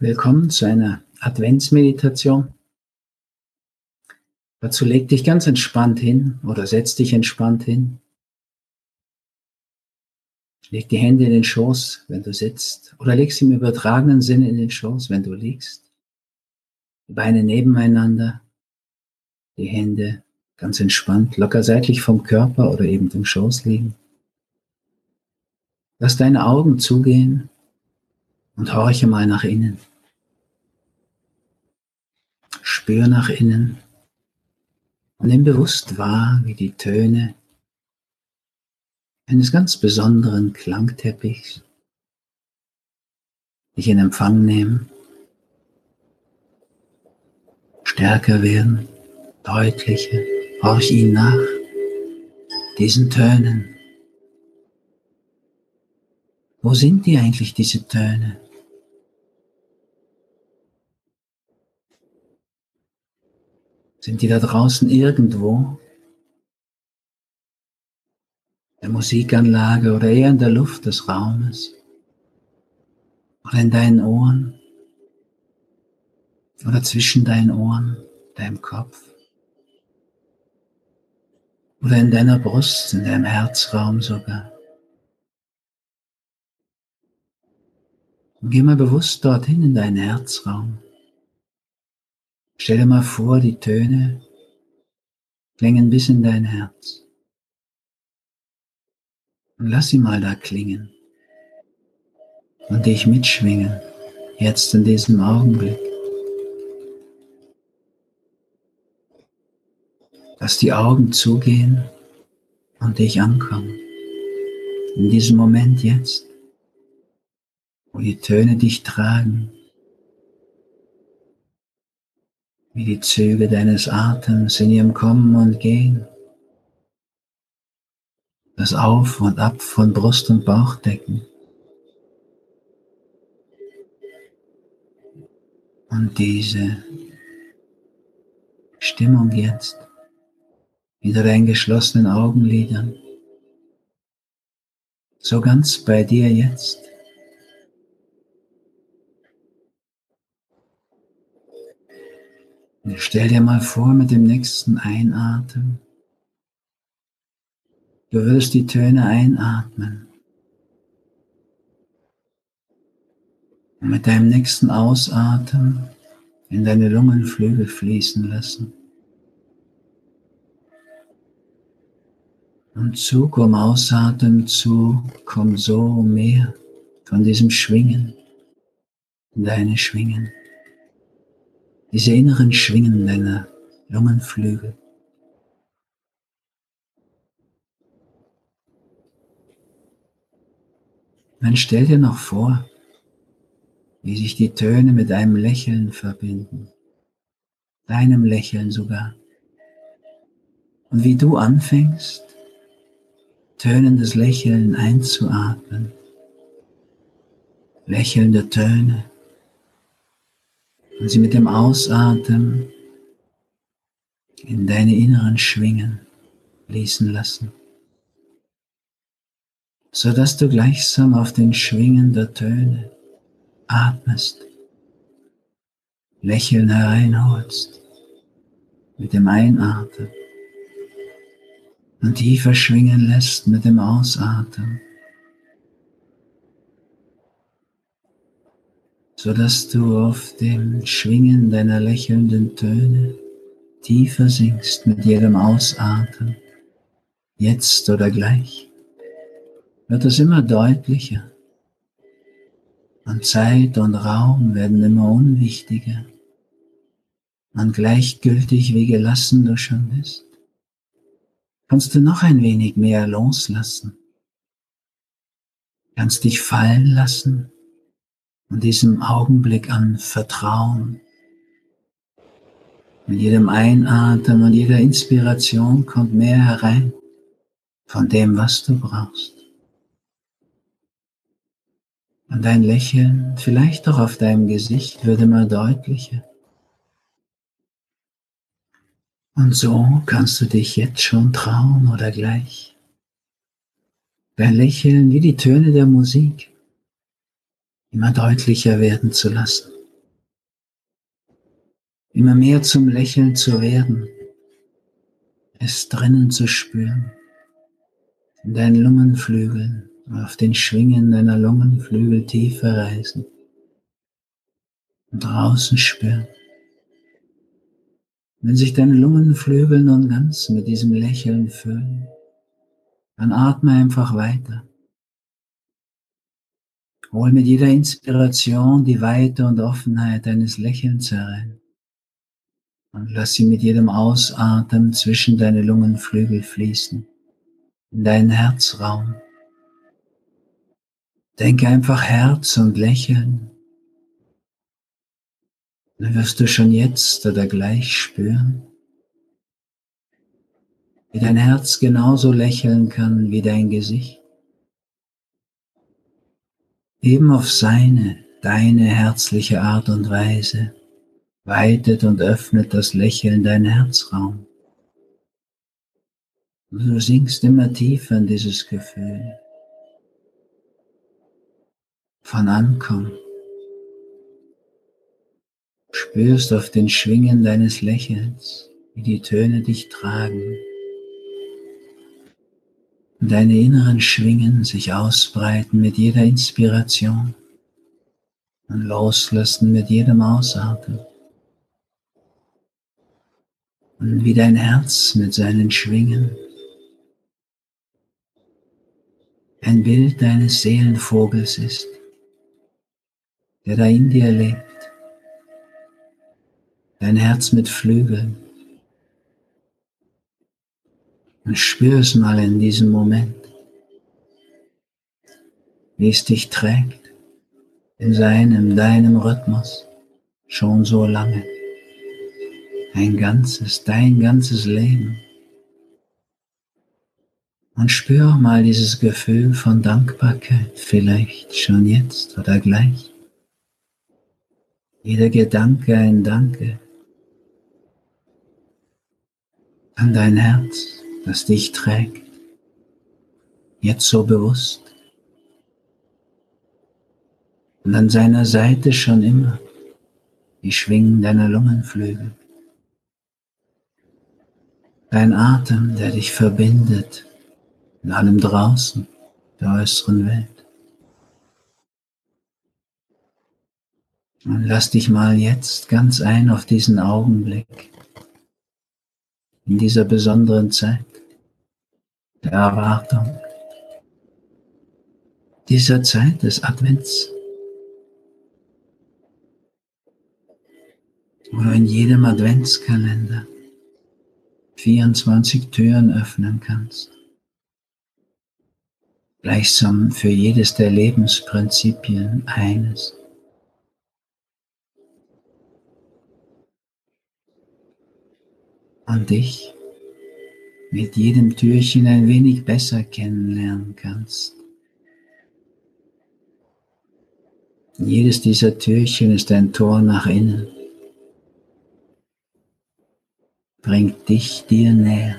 Willkommen zu einer Adventsmeditation. Dazu leg dich ganz entspannt hin oder setz dich entspannt hin. Leg die Hände in den Schoß, wenn du sitzt, oder leg sie im übertragenen Sinne in den Schoß, wenn du liegst. Die Beine nebeneinander, die Hände ganz entspannt, locker seitlich vom Körper oder eben im Schoß liegen. Lass deine Augen zugehen und horche mal nach innen. Spür nach innen und nimm bewusst wahr, wie die Töne eines ganz besonderen Klangteppichs dich in Empfang nehmen, stärker werden, deutlicher, horch ihnen nach, diesen Tönen. Wo sind die eigentlich, diese Töne? Sind die da draußen irgendwo? Der Musikanlage oder eher in der Luft des Raumes? Oder in deinen Ohren? Oder zwischen deinen Ohren, deinem Kopf? Oder in deiner Brust, in deinem Herzraum sogar? Und geh mal bewusst dorthin in deinen Herzraum. Stell dir mal vor, die Töne klingen bis in dein Herz. Und lass sie mal da klingen und dich mitschwingen, jetzt in diesem Augenblick. Lass die Augen zugehen und dich ankommen. In diesem Moment jetzt, wo die Töne dich tragen wie die Züge deines Atems in ihrem Kommen und Gehen, das Auf und Ab von Brust und Bauch decken. Und diese Stimmung jetzt hinter deinen geschlossenen Augenlidern, so ganz bei dir jetzt. Stell dir mal vor, mit dem nächsten Einatmen, du würdest die Töne einatmen. Und mit deinem nächsten Ausatmen in deine Lungenflügel fließen lassen. Und Zug um Ausatmen zu, komm so mehr von diesem Schwingen in deine Schwingen diese inneren Schwingen deiner Lungenflügel. Dann stell dir noch vor, wie sich die Töne mit einem Lächeln verbinden, deinem Lächeln sogar. Und wie du anfängst, tönendes Lächeln einzuatmen, lächelnde Töne und sie mit dem Ausatmen in deine inneren Schwingen fließen lassen, so dass du gleichsam auf den Schwingen der Töne atmest, Lächeln hereinholst mit dem Einatmen und tiefer schwingen lässt mit dem Ausatmen. So dass du auf dem Schwingen deiner lächelnden Töne tiefer sinkst mit jedem Ausatmen, jetzt oder gleich, wird es immer deutlicher. Und Zeit und Raum werden immer unwichtiger. Und gleichgültig wie gelassen du schon bist, kannst du noch ein wenig mehr loslassen, kannst dich fallen lassen diesem Augenblick an Vertrauen. Mit jedem Einatmen und jeder Inspiration kommt mehr herein von dem, was du brauchst. Und dein Lächeln, vielleicht auch auf deinem Gesicht, wird immer deutlicher. Und so kannst du dich jetzt schon trauen oder gleich. Dein Lächeln wie die Töne der Musik immer deutlicher werden zu lassen. immer mehr zum Lächeln zu werden, es drinnen zu spüren, in deinen Lungenflügeln, auf den Schwingen deiner Lungenflügel tiefer reisen und draußen spüren. Wenn sich deine Lungenflügel nun ganz mit diesem Lächeln füllen, dann atme einfach weiter. Hol mit jeder Inspiration die Weite und Offenheit deines Lächelns herein. Und lass sie mit jedem Ausatmen zwischen deine Lungenflügel fließen, in deinen Herzraum. Denke einfach Herz und Lächeln. Dann wirst du schon jetzt oder gleich spüren, wie dein Herz genauso lächeln kann wie dein Gesicht. Eben auf seine, deine herzliche Art und Weise weitet und öffnet das Lächeln dein Herzraum. Und du sinkst immer tiefer in dieses Gefühl von Ankommen. Spürst auf den Schwingen deines Lächelns, wie die Töne dich tragen deine inneren Schwingen sich ausbreiten mit jeder Inspiration und loslassen mit jedem Ausatmen. Und wie dein Herz mit seinen Schwingen ein Bild deines Seelenvogels ist, der da in dir lebt. Dein Herz mit Flügeln, und spür es mal in diesem Moment, wie es dich trägt in seinem, deinem Rhythmus schon so lange. Ein ganzes, dein ganzes Leben. Und spür mal dieses Gefühl von Dankbarkeit, vielleicht schon jetzt oder gleich. Jeder Gedanke ein Danke an dein Herz das dich trägt, jetzt so bewusst. Und an seiner Seite schon immer die Schwingen deiner Lungenflügel. Dein Atem, der dich verbindet in allem draußen, der äußeren Welt. Und lass dich mal jetzt ganz ein auf diesen Augenblick, in dieser besonderen Zeit der Erwartung dieser Zeit des Advents, wo du in jedem Adventskalender 24 Türen öffnen kannst, gleichsam für jedes der Lebensprinzipien eines. Und dich mit jedem Türchen ein wenig besser kennenlernen kannst. Jedes dieser Türchen ist ein Tor nach innen, bringt dich dir näher.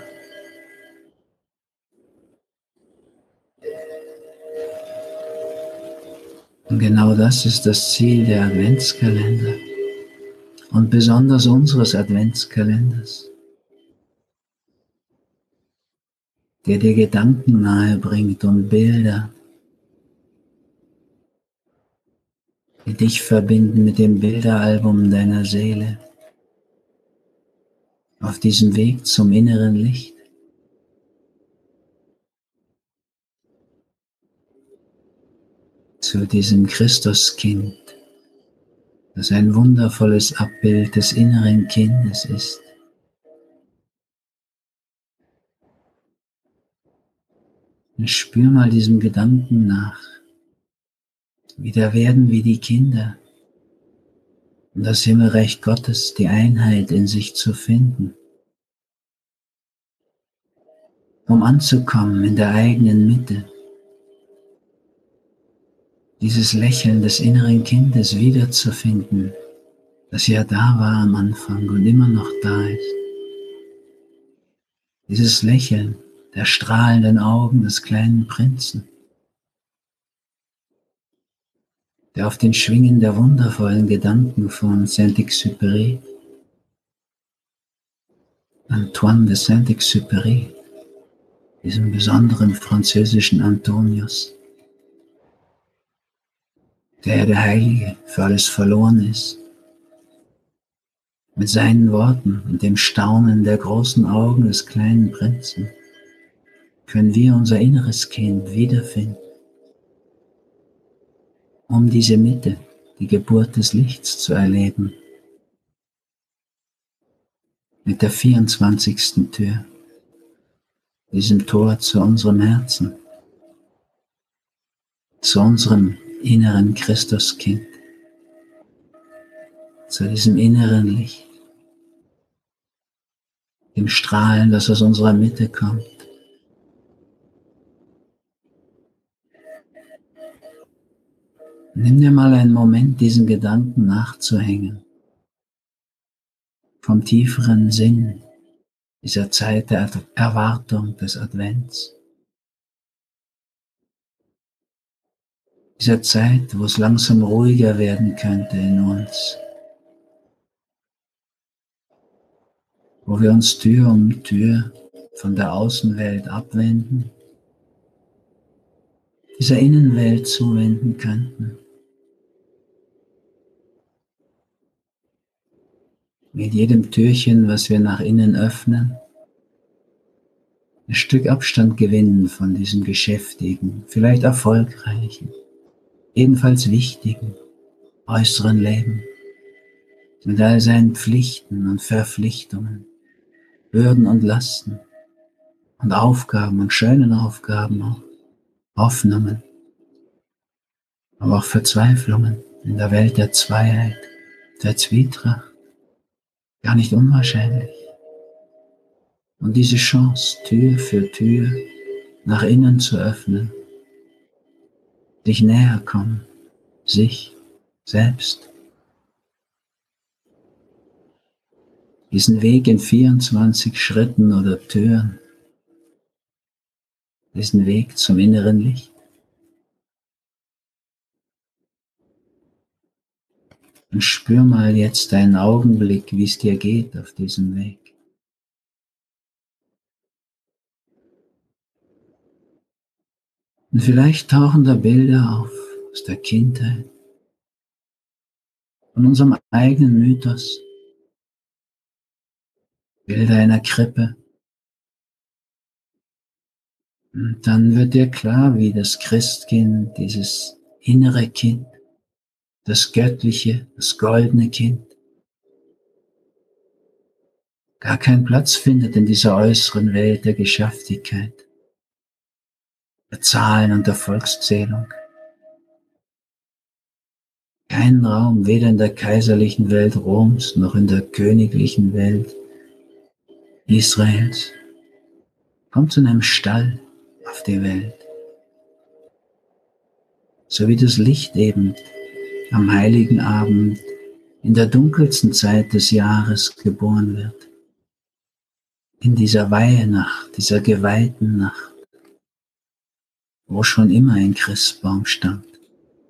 Und genau das ist das Ziel der Adventskalender und besonders unseres Adventskalenders. Der dir Gedanken nahe bringt und Bilder, die dich verbinden mit dem Bilderalbum deiner Seele auf diesem Weg zum inneren Licht. Zu diesem Christuskind, das ein wundervolles Abbild des inneren Kindes ist. Und spür mal diesem Gedanken nach. Wieder werden wie die Kinder, um das Himmelreich Gottes, die Einheit in sich zu finden. Um anzukommen in der eigenen Mitte. Dieses Lächeln des inneren Kindes wiederzufinden, das ja da war am Anfang und immer noch da ist. Dieses Lächeln, der strahlenden Augen des kleinen Prinzen, der auf den Schwingen der wundervollen Gedanken von Saint-Exupéry Antoine de Saint-Exupéry, diesem besonderen französischen Antonius, der der Heilige für alles verloren ist, mit seinen Worten und dem Staunen der großen Augen des kleinen Prinzen können wir unser inneres Kind wiederfinden, um diese Mitte, die Geburt des Lichts zu erleben. Mit der 24. Tür, diesem Tor zu unserem Herzen, zu unserem inneren Christuskind, zu diesem inneren Licht, dem Strahlen, das aus unserer Mitte kommt. Nimm dir mal einen Moment, diesen Gedanken nachzuhängen. Vom tieferen Sinn dieser Zeit der Erwartung des Advents. Dieser Zeit, wo es langsam ruhiger werden könnte in uns. Wo wir uns Tür um Tür von der Außenwelt abwenden, dieser Innenwelt zuwenden könnten. Mit jedem Türchen, was wir nach innen öffnen, ein Stück Abstand gewinnen von diesem geschäftigen, vielleicht erfolgreichen, ebenfalls wichtigen äußeren Leben. Mit all seinen Pflichten und Verpflichtungen, Bürden und Lasten und Aufgaben und schönen Aufgaben auch, Hoffnungen, aber auch Verzweiflungen in der Welt der Zweiheit, der Zwietracht Gar nicht unwahrscheinlich. Und diese Chance, Tür für Tür nach innen zu öffnen, sich näher kommen, sich selbst. Diesen Weg in 24 Schritten oder Türen, diesen Weg zum inneren Licht. Und spür mal jetzt einen Augenblick, wie es dir geht auf diesem Weg. Und vielleicht tauchen da Bilder auf aus der Kindheit, von unserem eigenen Mythos, Bilder einer Krippe. Und dann wird dir klar, wie das Christkind, dieses innere Kind, das göttliche, das goldene Kind, gar keinen Platz findet in dieser äußeren Welt der Geschäftigkeit, der Zahlen und der Volkszählung. Keinen Raum, weder in der kaiserlichen Welt Roms noch in der königlichen Welt Israels. Kommt zu einem Stall auf die Welt. So wie das Licht eben am heiligen Abend in der dunkelsten Zeit des Jahres geboren wird. In dieser Weihenacht, dieser geweihten Nacht, wo schon immer ein Christbaum stand,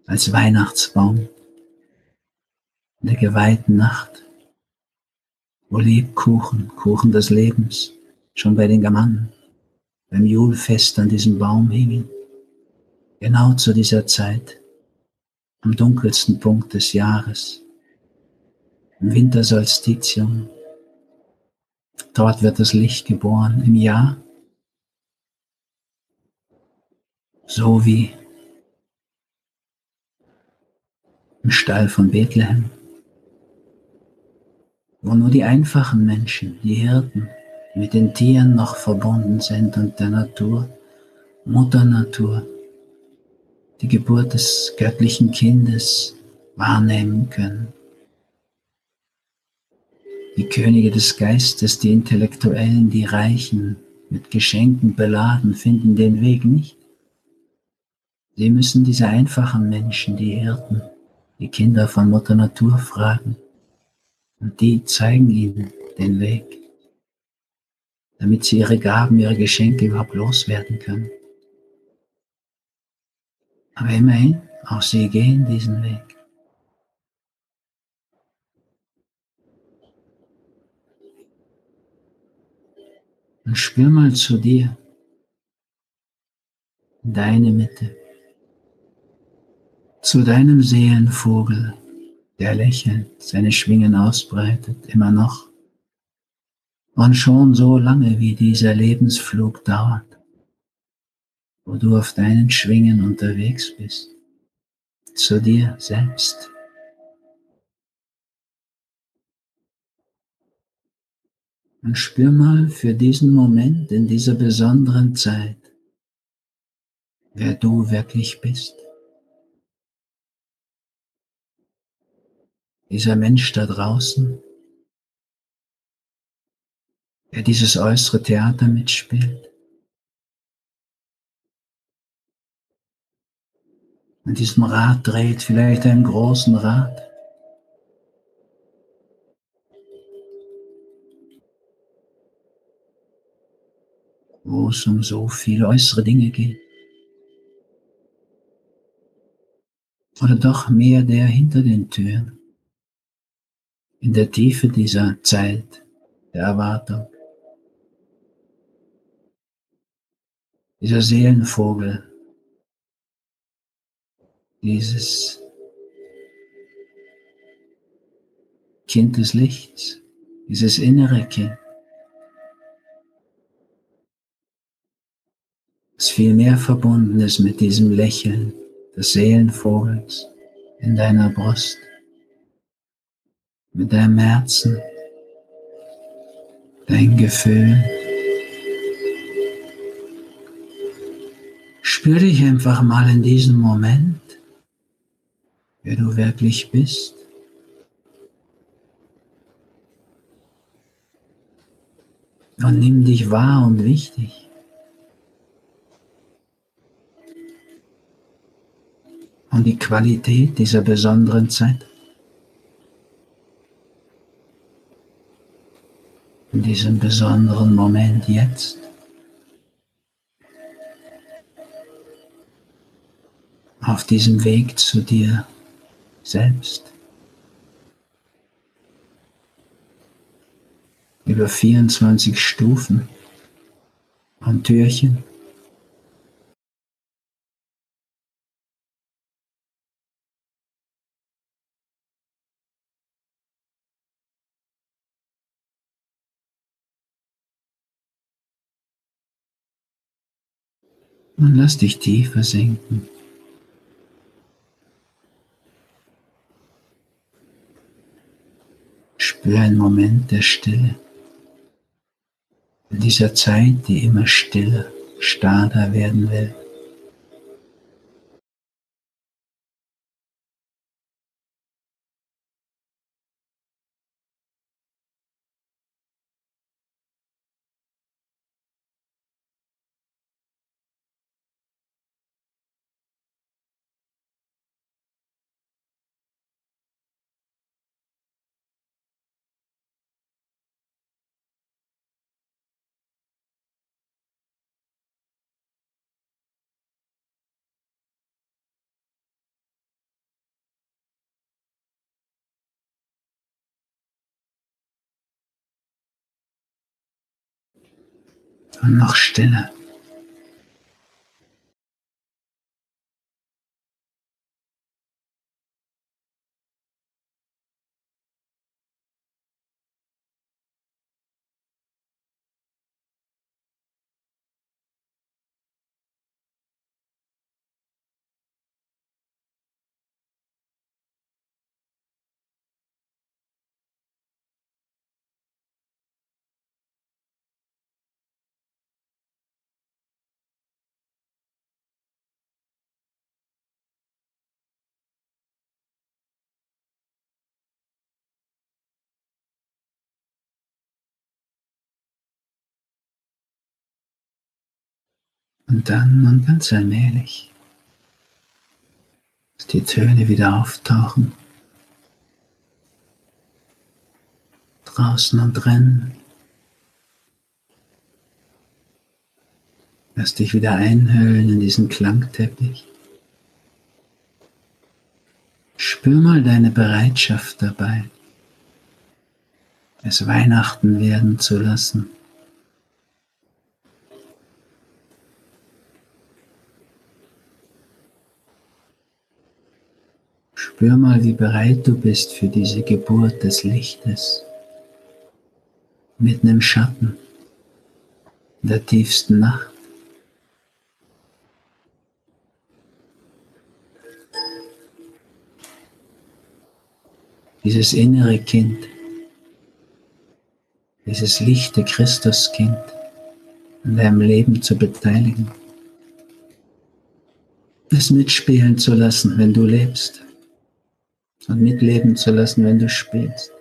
als Weihnachtsbaum. In der geweihten Nacht, wo Lebkuchen, Kuchen des Lebens, schon bei den Germannen, beim Julfest an diesem Baum hingen. Genau zu dieser Zeit am dunkelsten Punkt des Jahres, im Wintersolstitium. Dort wird das Licht geboren im Jahr, so wie im Stall von Bethlehem, wo nur die einfachen Menschen, die Hirten, mit den Tieren noch verbunden sind und der Natur, Mutter Natur, die Geburt des göttlichen Kindes wahrnehmen können. Die Könige des Geistes, die Intellektuellen, die Reichen, mit Geschenken beladen, finden den Weg nicht. Sie müssen diese einfachen Menschen, die Hirten, die Kinder von Mutter Natur fragen. Und die zeigen ihnen den Weg, damit sie ihre Gaben, ihre Geschenke überhaupt loswerden können. Aber immerhin, auch sie gehen diesen Weg. Und spür mal zu dir, in deine Mitte, zu deinem Seelenvogel, der lächelt, seine Schwingen ausbreitet, immer noch. Und schon so lange, wie dieser Lebensflug dauert, wo du auf deinen Schwingen unterwegs bist, zu dir selbst. Und spür mal für diesen Moment in dieser besonderen Zeit, wer du wirklich bist. Dieser Mensch da draußen, der dieses äußere Theater mitspielt. Und diesem Rad dreht, vielleicht einen großen Rad. wo es um so viele äußere Dinge geht. Oder doch mehr der hinter den Türen, in der Tiefe dieser Zeit der Erwartung. Dieser Seelenvogel, dieses Kind des Lichts, dieses innere Kind. das viel mehr verbunden ist mit diesem Lächeln des Seelenvogels in deiner Brust, mit deinem Herzen, dein Gefühl. Spür dich einfach mal in diesem Moment, wer du wirklich bist. Und nimm dich wahr und wichtig. und die Qualität dieser besonderen Zeit. In diesem besonderen Moment jetzt. Auf diesem Weg zu dir selbst. Über 24 Stufen und Türchen. Und lass dich tiefer sinken. Spür einen Moment der Stille. In dieser Zeit, die immer stiller, starrer werden will. Noch Und dann und ganz allmählich, dass die Töne wieder auftauchen, draußen und drinnen. Lass dich wieder einhüllen in diesen Klangteppich. Spür mal deine Bereitschaft dabei, es Weihnachten werden zu lassen Spür mal, wie bereit du bist für diese Geburt des Lichtes. Mitten im Schatten der tiefsten Nacht. Dieses innere Kind, dieses lichte Christuskind an deinem Leben zu beteiligen, es mitspielen zu lassen, wenn du lebst und mitleben zu lassen, wenn du spielst.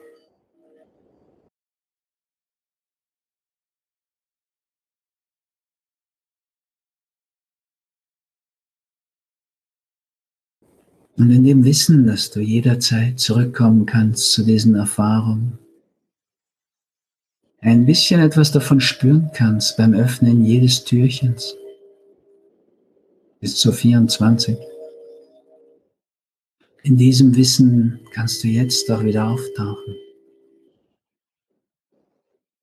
Und in dem Wissen, dass du jederzeit zurückkommen kannst zu diesen Erfahrungen, ein bisschen etwas davon spüren kannst beim Öffnen jedes Türchens bis zu 24. In diesem Wissen kannst du jetzt auch wieder auftauchen.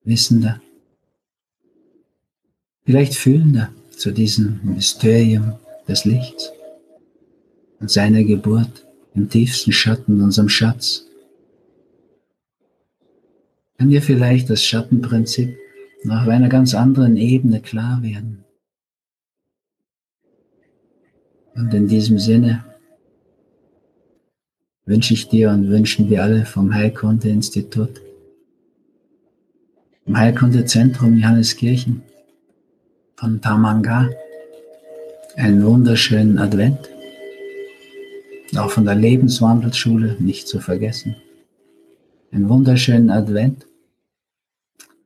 Wissender, vielleicht fühlender zu diesem Mysterium des Lichts und seiner Geburt im tiefsten Schatten unserem Schatz. Kann dir vielleicht das Schattenprinzip auf einer ganz anderen Ebene klar werden. Und in diesem Sinne wünsche ich dir und wünschen wir alle vom Heilkunde-Institut, vom Heilkunde-Zentrum Johanneskirchen von Tamanga einen wunderschönen Advent auch von der Lebenswandelsschule nicht zu vergessen. Einen wunderschönen Advent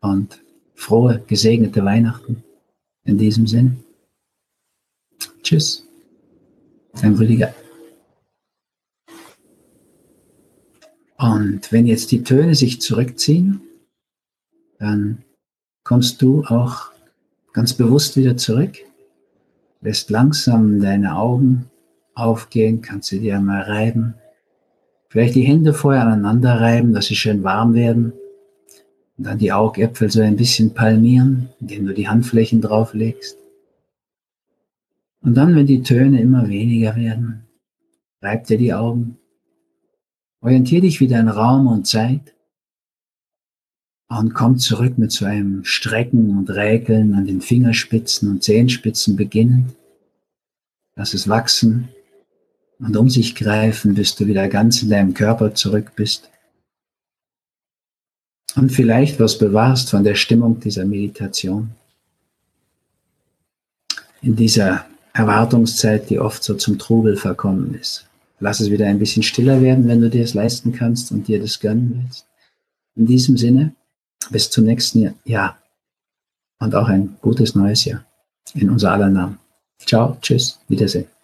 und frohe, gesegnete Weihnachten in diesem Sinn. Tschüss, dein Rüdiger. Und wenn jetzt die Töne sich zurückziehen, dann kommst du auch ganz bewusst wieder zurück, lässt langsam deine Augen aufgehen, kannst du dir einmal reiben. Vielleicht die Hände vorher aneinander reiben, dass sie schön warm werden. Und dann die Augäpfel so ein bisschen palmieren, indem du die Handflächen drauflegst. Und dann, wenn die Töne immer weniger werden, reib dir die Augen. Orientier dich wieder in Raum und Zeit und komm zurück mit so einem Strecken und Räkeln an den Fingerspitzen und Zehenspitzen beginnend. Lass es wachsen und um sich greifen, bis du wieder ganz in deinem Körper zurück bist. Und vielleicht was bewahrst von der Stimmung dieser Meditation. In dieser Erwartungszeit, die oft so zum Trubel verkommen ist. Lass es wieder ein bisschen stiller werden, wenn du dir es leisten kannst und dir das gönnen willst. In diesem Sinne, bis zum nächsten Jahr und auch ein gutes neues Jahr in unser aller Namen. Ciao, tschüss, Wiedersehen.